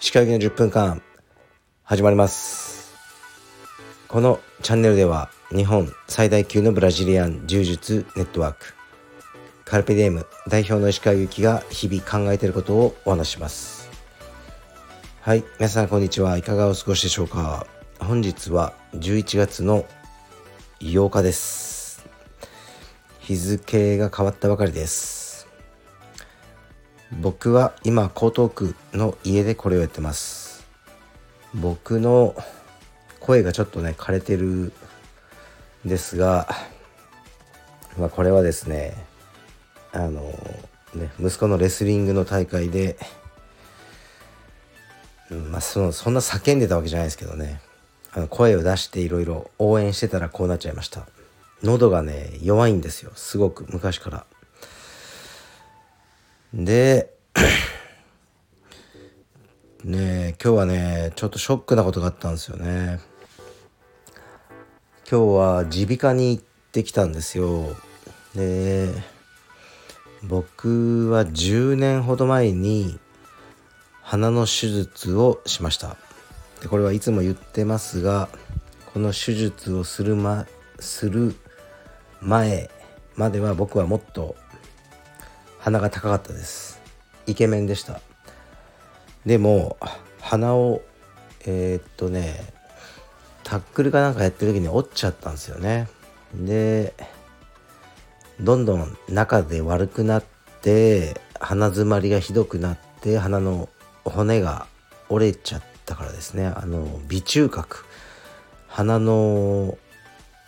歯科医の10分間始まります。このチャンネルでは日本最大級のブラジリアン柔術ネットワークカルペディエム代表の石川由紀が日々考えていることをお話します。はい皆さんこんにちは。いかがお過ごしでしょうか。本日は11月の8日です。日付が変わったばかりです。僕は今江東区の家でこれをやってます。僕の声がちょっとね枯れてるんですがまあこれはですねあのね息子のレスリングの大会でまあそのそんな叫んでたわけじゃないですけどねあの声を出していろいろ応援してたらこうなっちゃいました。喉がね弱いんですよ。すごく昔から。で ね今日はねちょっとショックなことがあったんですよね。今日は耳鼻科に行ってきたんですよ。で僕は10年ほど前に鼻の手術をしました。でこれはいつも言ってますがこの手術をする,、ま、する前までは僕はもっと鼻が高かったです。イケメンでした。でも鼻をえー、っとねタックルかなんかやってる時に折っちゃったんですよね。でどんどん中で悪くなって鼻づまりがひどくなって鼻の骨が折れちゃったからですね。あの鼻中隔鼻の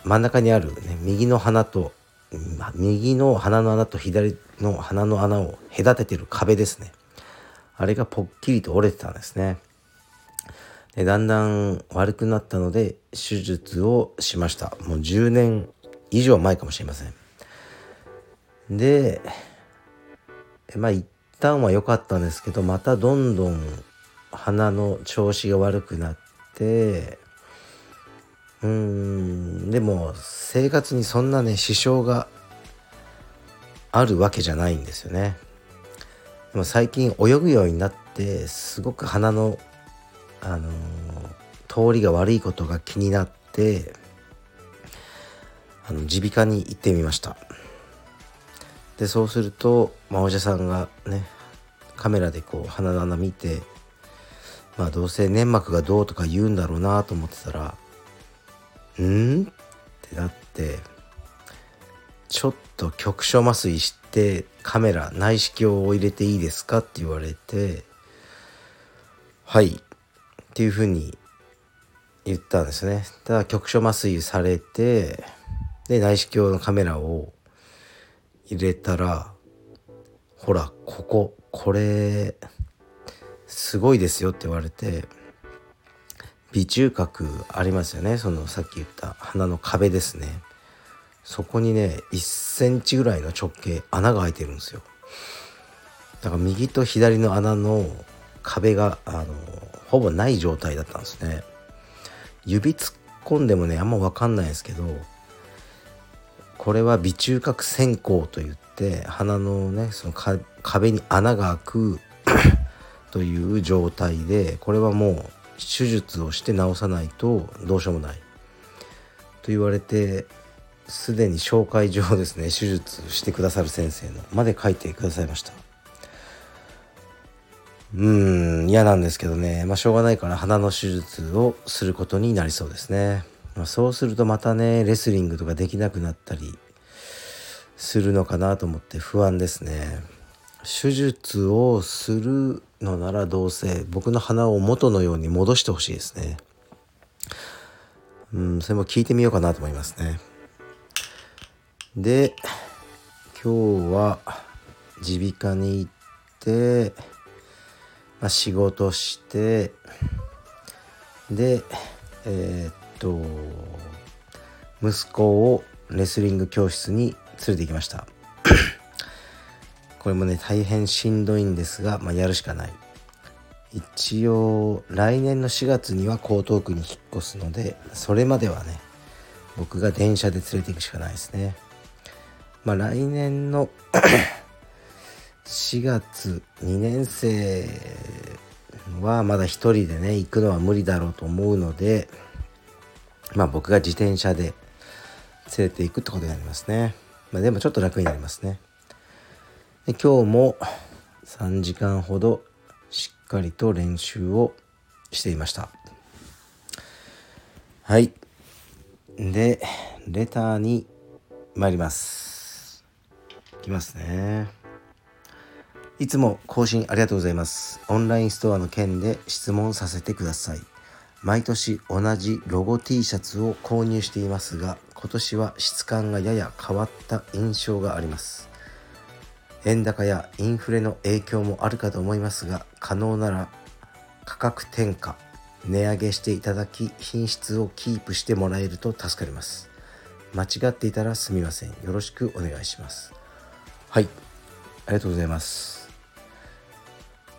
真ん中にある、ね、右の鼻と右の鼻の穴と左の鼻の穴を隔ててる壁ですね。あれがぽっきりと折れてたんですね。でだんだん悪くなったので手術をしました。もう10年以上前かもしれません。でまあ一旦は良かったんですけどまたどんどん鼻の調子が悪くなってうーん。でも生活にそんなね支障があるわけじゃないんですよね。でも最近泳ぐようになってすごく鼻のあのー、通りが悪いことが気になって耳鼻科に行ってみました。でそうすると、まあ、お医者さんがねカメラでこう鼻の穴見てまあどうせ粘膜がどうとか言うんだろうなと思ってたら「ん?」ってなってちょっと局所麻酔してカメラ内視鏡を入れていいですか？って言われてはいっていうふうに言ったんですねただ局所麻酔されてで内視鏡のカメラを入れたらほらこここれすごいですよって言われて鼻中隔ありますよね。そのさっき言った鼻の壁ですね。そこにね1センチぐらいの直径穴が開いてるんですよ。だから右と左の穴の壁があのほぼない状態だったんですね。指突っ込んでもねあんま分かんないですけどこれは鼻中隔線香といって鼻のねその壁に穴が開く という状態でこれはもう手術をして治さないとどうしようもない。と言われてすでに紹介状ですね手術してくださる先生のまで書いてくださいました。うーん嫌なんですけどね。まあしょうがないから鼻の手術をすることになりそうですね。まあ、そうするとまたねレスリングとかできなくなったりするのかなと思って不安ですね。手術をするのならどうせ僕の鼻を元のように戻してほしいですね。うんそれも聞いてみようかなと思いますね。で今日は耳鼻科に行って、まあ、仕事してでえー、っと息子をレスリング教室に連れて行きました。これもね大変しんどいんですが、まあ、やるしかない。一応来年の4月には江東区に引っ越すのでそれまではね僕が電車で連れて行くしかないですね。まあ来年の 4月2年生はまだ一人でね行くのは無理だろうと思うのでまあ僕が自転車で連れていくってことになりますね、まあ、でもちょっと楽になりますね。今日も3時間ほどしっかりと練習をしていました。はい。でレターに参ります。いきますね。いつも更新ありがとうございます。オンラインストアの件で質問させてください。毎年同じロゴ T シャツを購入していますが今年は質感がやや変わった印象があります。円高やインフレの影響もあるかと思いますが可能なら価格転嫁値上げしていただき品質をキープしてもらえると助かります。間違っていたらすみません。よろしくお願いします。はい。ありがとうございます。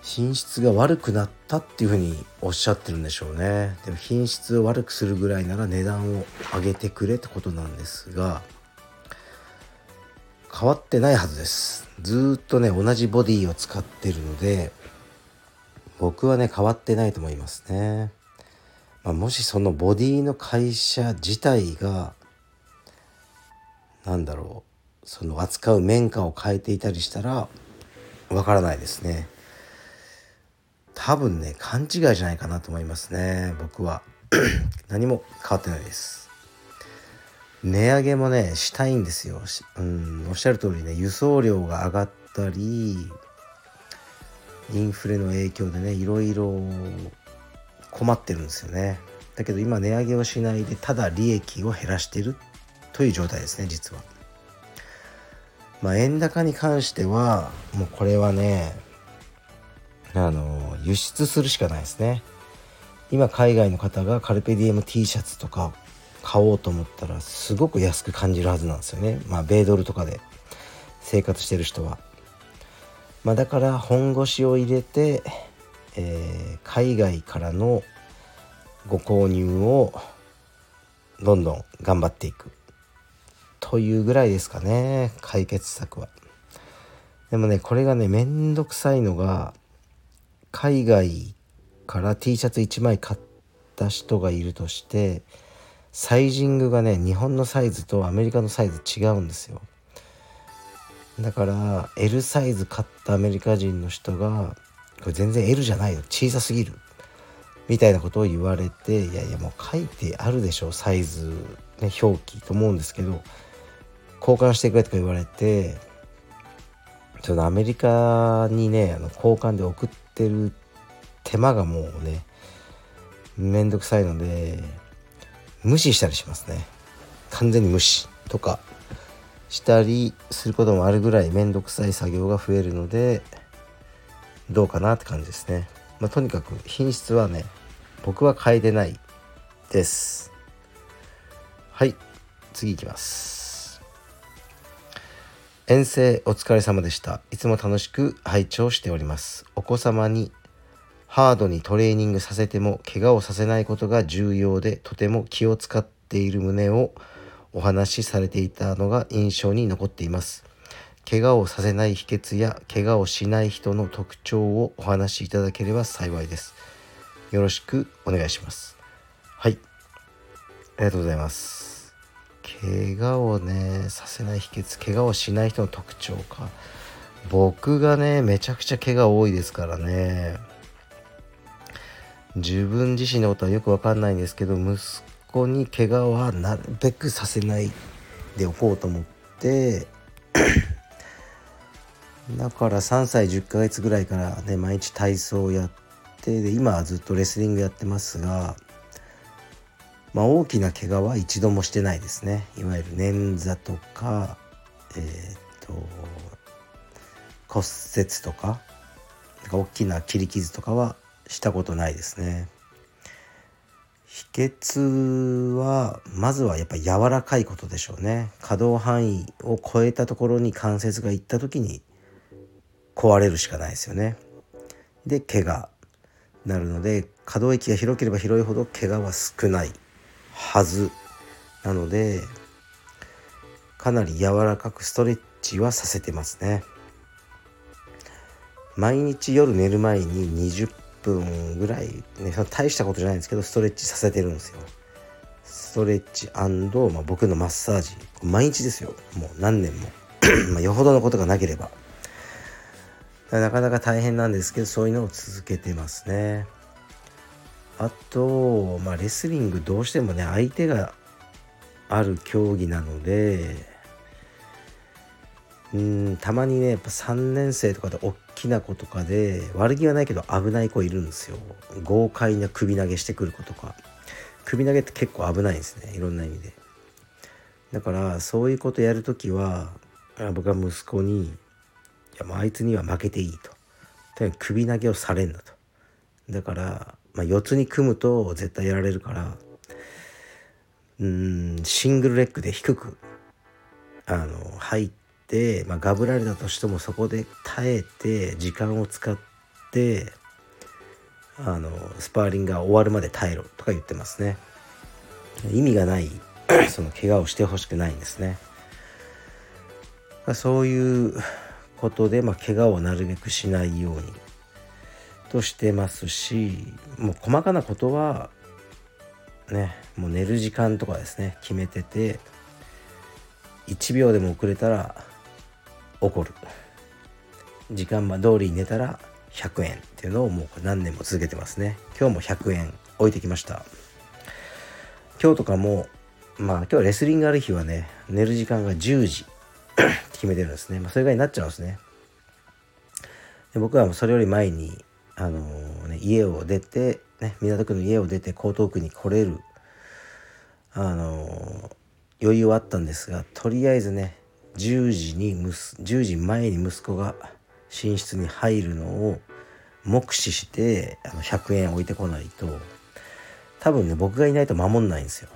品質が悪くなったっていうふうにおっしゃってるんでしょうね。でも品質を悪くするぐらいなら値段を上げてくれってことなんですが変わってないはずです。ずっとね同じボディを使ってるので僕はね変わってないと思いますね、まあ、もしそのボディの会社自体が何だろうその扱う綿花を変えていたりしたらわからないですね。多分ね勘違いじゃないかなと思いますね僕は。何も変わってないです。値上げもねしたいんですよ、うん、おっしゃる通りね輸送量が上がったりインフレの影響でねいろいろ困ってるんですよね。だけど今値上げをしないでただ利益を減らしてるという状態ですね実は。まあ円高に関してはもうこれはねあの輸出するしかないですね。今海外の方がカルペディエム T シャツとか買おうと思ったらすごく安く感じるはずなんですよね。まあ米ドルとかで生活してる人は。まあだから本腰を入れて、えー、海外からのご購入をどんどん頑張っていく。というぐらいですかね解決策は。でもねこれがねめんどくさいのが海外から T シャツ1枚買った人がいるとしてサイジングがね日本のサイズとアメリカのサイズ違うんですよ。だから L サイズ買ったアメリカ人の人がこれ全然 L じゃないよ。小さすぎる。みたいなことを言われていやいやもう書いてあるでしょサイズ、ね、表記と思うんですけど交換してくれとか言われてちょっとアメリカにねあの交換で送ってる手間がもうねめんどくさいので無視したりしますね。完全に無視とかしたりすることもあるぐらいめんどくさい作業が増えるのでどうかなって感じですね、まあ、とにかく品質はね僕は変えてないです。はい次いきます。遠征お疲れ様でした。いつも楽しく拝聴しております。お子様にハードにトレーニングさせても怪我をさせないことが重要でとても気を使っている旨をお話しされていたのが印象に残っています。怪我をさせない秘訣や怪我をしない人の特徴をお話しいただければ幸いです。よろしくお願いします。はい。ありがとうございます。怪我をねさせない秘訣怪我をしない人の特徴か。僕がねめちゃくちゃ怪我多いですからね。自分自身のことはよくわかんないんですけど息子に怪我はなるべくさせないでおこうと思って だから3歳10ヶ月ぐらいからね毎日体操をやってで今はずっとレスリングやってますがまあ大きな怪我は一度もしてないですね。いわゆる捻挫とかえっ、と骨折とか大きな切り傷とかはしたことないですね。秘訣はまずはやっぱ柔らかいことでしょうね。可動範囲を超えたところに関節がいった時に壊れるしかないですよね。で怪我なるので可動域が広ければ広いほど怪我は少ないはず。なのでかなり柔らかくストレッチはさせてますね。毎日夜寝る前に20分ぐらいね大したことじゃないんですけどストレッチさせてるんですよ。ストレッチ、まあ、僕のマッサージ。毎日ですよ。もう何年も。まあよほどのことがなければ。なかなか大変なんですけどそういうのを続けてますね。あと、まあ、レスリングどうしてもね相手がある競技なのでうんたまにねやっぱ3年生とかで大きな子とかで悪気はないけど危ない子いるんですよ豪快な首投げしてくる子とか首投げって結構危ないんですねいろんな意味でだからそういうことやるときは僕は息子に「いやもうあいつには負けていい」と。とにかく首投げをされんだと。だから、まあ、四つに組むと絶対やられるからうんシングルレッグで低くあの入って、まあ、ガブられたとしてもそこで耐えて時間を使ってあのスパーリングが終わるまで耐えろとか言ってますね。意味がない その怪我をしてほしくないんですね。そういうことで、まあ、怪我をなるべくしないようにとしてますしもう細かなことはねもう寝る時間とかですね決めてて1秒でも遅れたら怒る。時間通りに寝たら100円っていうのをもう何年も続けてますね。今日も100円置いてきました。今日とかもまあ今日レスリングある日はね寝る時間が10時決めてるんですね、まあ、それぐらいになっちゃうんですね。で僕はそれより前にあのー、ね、家を出て、ね、港区の家を出て江東区に来れるあのー、余裕はあったんですがとりあえずね10時に10時前に息子が寝室に入るのを目視してあの100円置いてこないと多分ね僕がいないと守んないんですよ。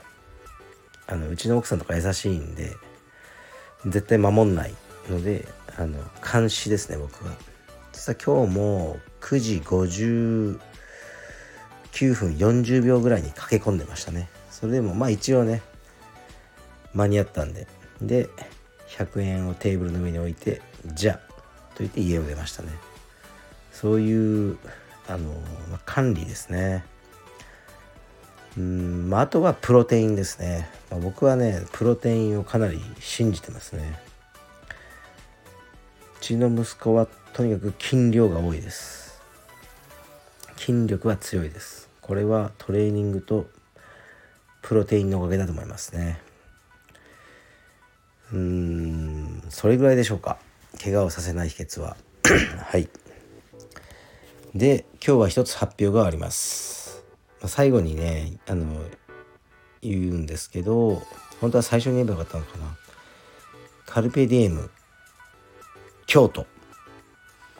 あのうちの奥さんとか優しいんで絶対守んないのであの監視ですね僕は。実は今日も9時59分40秒ぐらいに駆け込んでましたね。それでもまあ一応ね間に合ったんで。で100円をテーブルの上に置いてじゃと言って家を出ましたね。そういうあの、まあ、管理ですね。うんまあ、あとはプロテインですね、まあ、僕はねプロテインをかなり信じてますね。うちの息子はとにかく筋量が多いです。筋力は強いです。これはトレーニングとプロテインのおかげだと思いますね。うんそれぐらいでしょうか。怪我をさせない秘訣は。はい。で今日は一つ発表があります。最後にねあの言うんですけど本当は最初に言えばよかったのかな。カルペディエム京都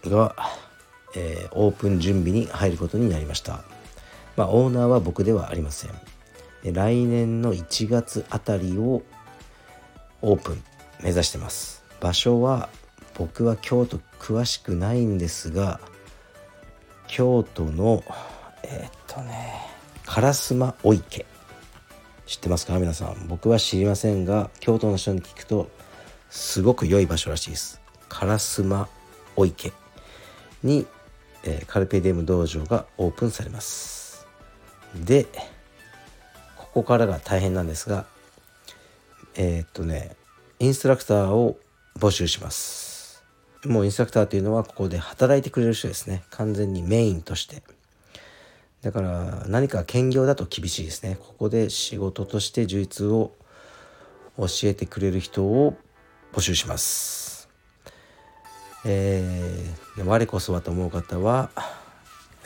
が、えー、オープン準備に入ることになりました。まあオーナーは僕ではありません。来年の1月あたりをオープン目指してます。場所は僕は京都詳しくないんですが京都のえー、っとね烏丸御池。知ってますか？皆さん。僕は知りませんが京都の人に聞くとすごく良い場所らしいです。烏丸御池。に、えー、カルペディウム道場がオープンされます。でここからが大変なんですがえー、っとねインストラクターを募集します。もうインストラクターというのはここで働いてくれる人ですね。完全にメインとして。だから何か兼業だと厳しいですね。ここで仕事として充実を教えてくれる人を募集します。えー、我こそはと思う方は、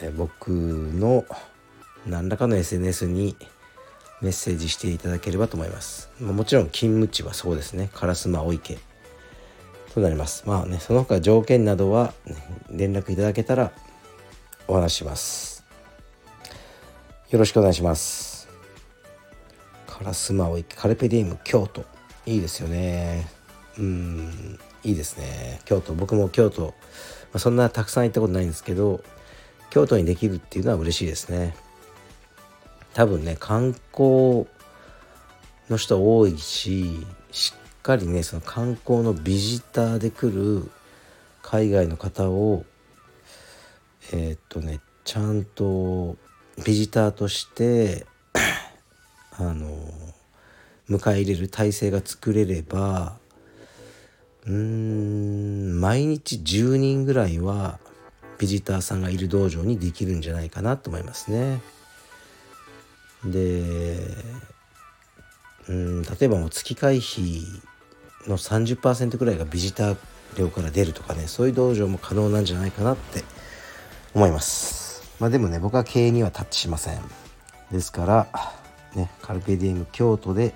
え僕の何らかの SNS にメッセージしていただければと思います。もちろん勤務地はそうですね。烏丸御池。となります。まあねその他条件などは、ね、連絡いただけたらお話します。よろしくお願いします。烏丸御池カルペディウム京都。いいですよね。うんいいですね。京都。僕も京都、まあ、そんなたくさん行ったことないんですけど京都にできるっていうのは嬉しいですね。多分ね観光の人多いし知っかりねその観光のビジターで来る海外の方をえー、っとねちゃんとビジターとして あの迎え入れる体制が作れればうーん毎日10人ぐらいはビジターさんがいる道場にできるんじゃないかなと思いますね。でうん例えばもう月会費の30%ぐらいがビジター料から出るとかねそういう道場も可能なんじゃないかなって思います。まあでもね僕は経営にはタッチしません。ですからねカルペディエム京都で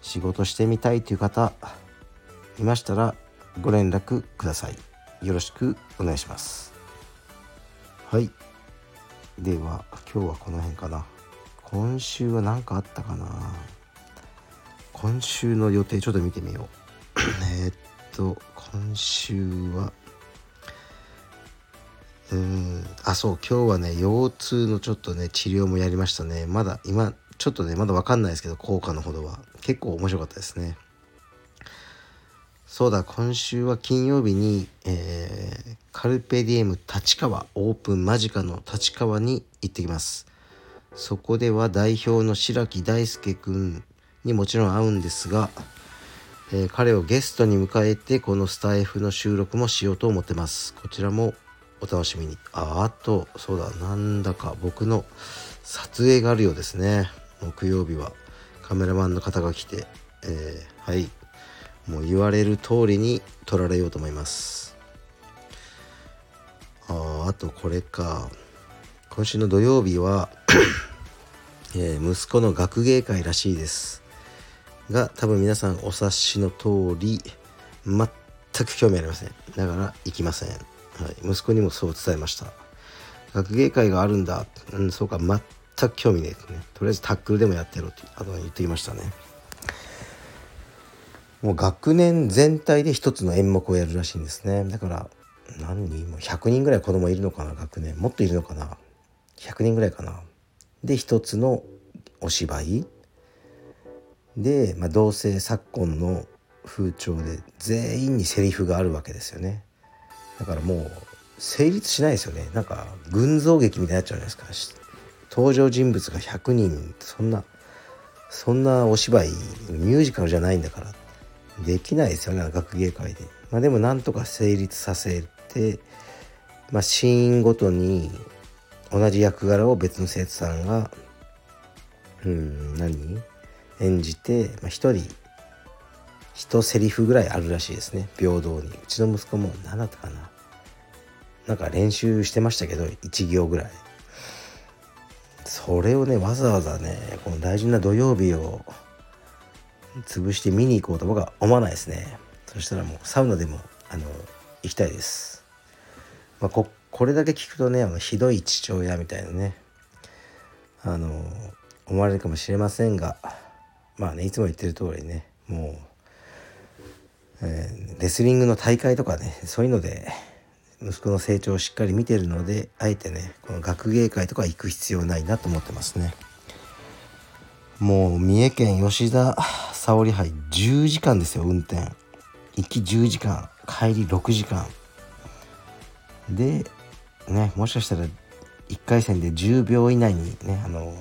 仕事してみたいという方いましたらご連絡ください。よろしくお願いします。はい。では今日はこの辺かな。今週は何かあったかな？今週の予定ちょっと見てみよう。えっと今週はうんあそう今日はね腰痛のちょっとね治療もやりましたね。まだ今ちょっとねまだ分かんないですけど効果のほどは。結構面白かったですね。そうだ今週は金曜日に、えー、カルペディエム立川オープン間近の立川に行ってきます。そこでは代表の白木大輔君にもちろん会うんですが、えー、彼をゲストに迎えてこのスタイフの収録もしようと思ってます。こちらもお楽しみに。ああとそうだなんだか僕の撮影があるようですね。木曜日は。カメラマンの方が来て、えー、はい。もう言われる通りに撮られようと思います。ああとこれか。今週の土曜日は えー、息子の学芸会らしいです。が多分皆さんお察しの通り全く興味ありません。だから行きません、はい、息子にもそう伝えました。学芸会があるんだ、うん、そうか。全く興味ねえね。とりあえずタックルでもやってやろうってあと言ってきましたね。もう学年全体で一つの演目をやるらしいんですね。だから何人も100人ぐらい子供いるのかな学年。もっといるのかな。100人ぐらいかな。で一つのお芝居。で、まあ、同性昨今の風潮で全員にセリフがあるわけですよね。だからもう成立しないですよね。なんか群像劇みたいになっちゃうじゃないですか。登場人物が100人そんなそんなお芝居ミュージカルじゃないんだからできないですよね学芸会で。まあでもなんとか成立させてまあシーンごとに同じ役柄を別の生徒さんがうん何？演じて、まあ、1人一セリフぐらいあるらしいですね。平等に。うちの息子も何だったかな。なんか練習してましたけど1行ぐらい。それをねわざわざねこの大事な土曜日を潰して見に行こうと僕は思わないですね。そしたらもうサウナでもあの行きたいです、まあ、ここれだけ聞くとねあのひどい父親みたいなねあの思われるかもしれませんがまあねいつも言ってる通りねもう、えー、レスリングの大会とかねそういうので息子の成長をしっかり見てるのであえてねこの学芸会とか行く必要ないなと思ってますね。もう三重県吉田沙織杯10時間ですよ運転。行き10時間帰り6時間。でねもしかしたら1回戦で10秒以内にねあの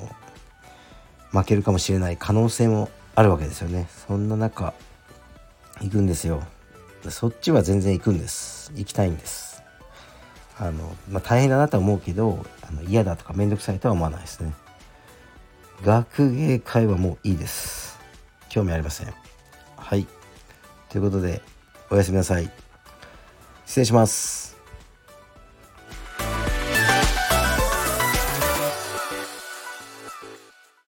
負けるかもしれない可能性もあるわけですよね。そんな中行くんですよ。そっちは全然行くんです。行きたいんです。あの、まあ、大変だなとは思うけどあの嫌だとか面倒くさいとは思わないですね。学芸会はもういいです。興味ありません。はい。ということでおやすみなさい。失礼します。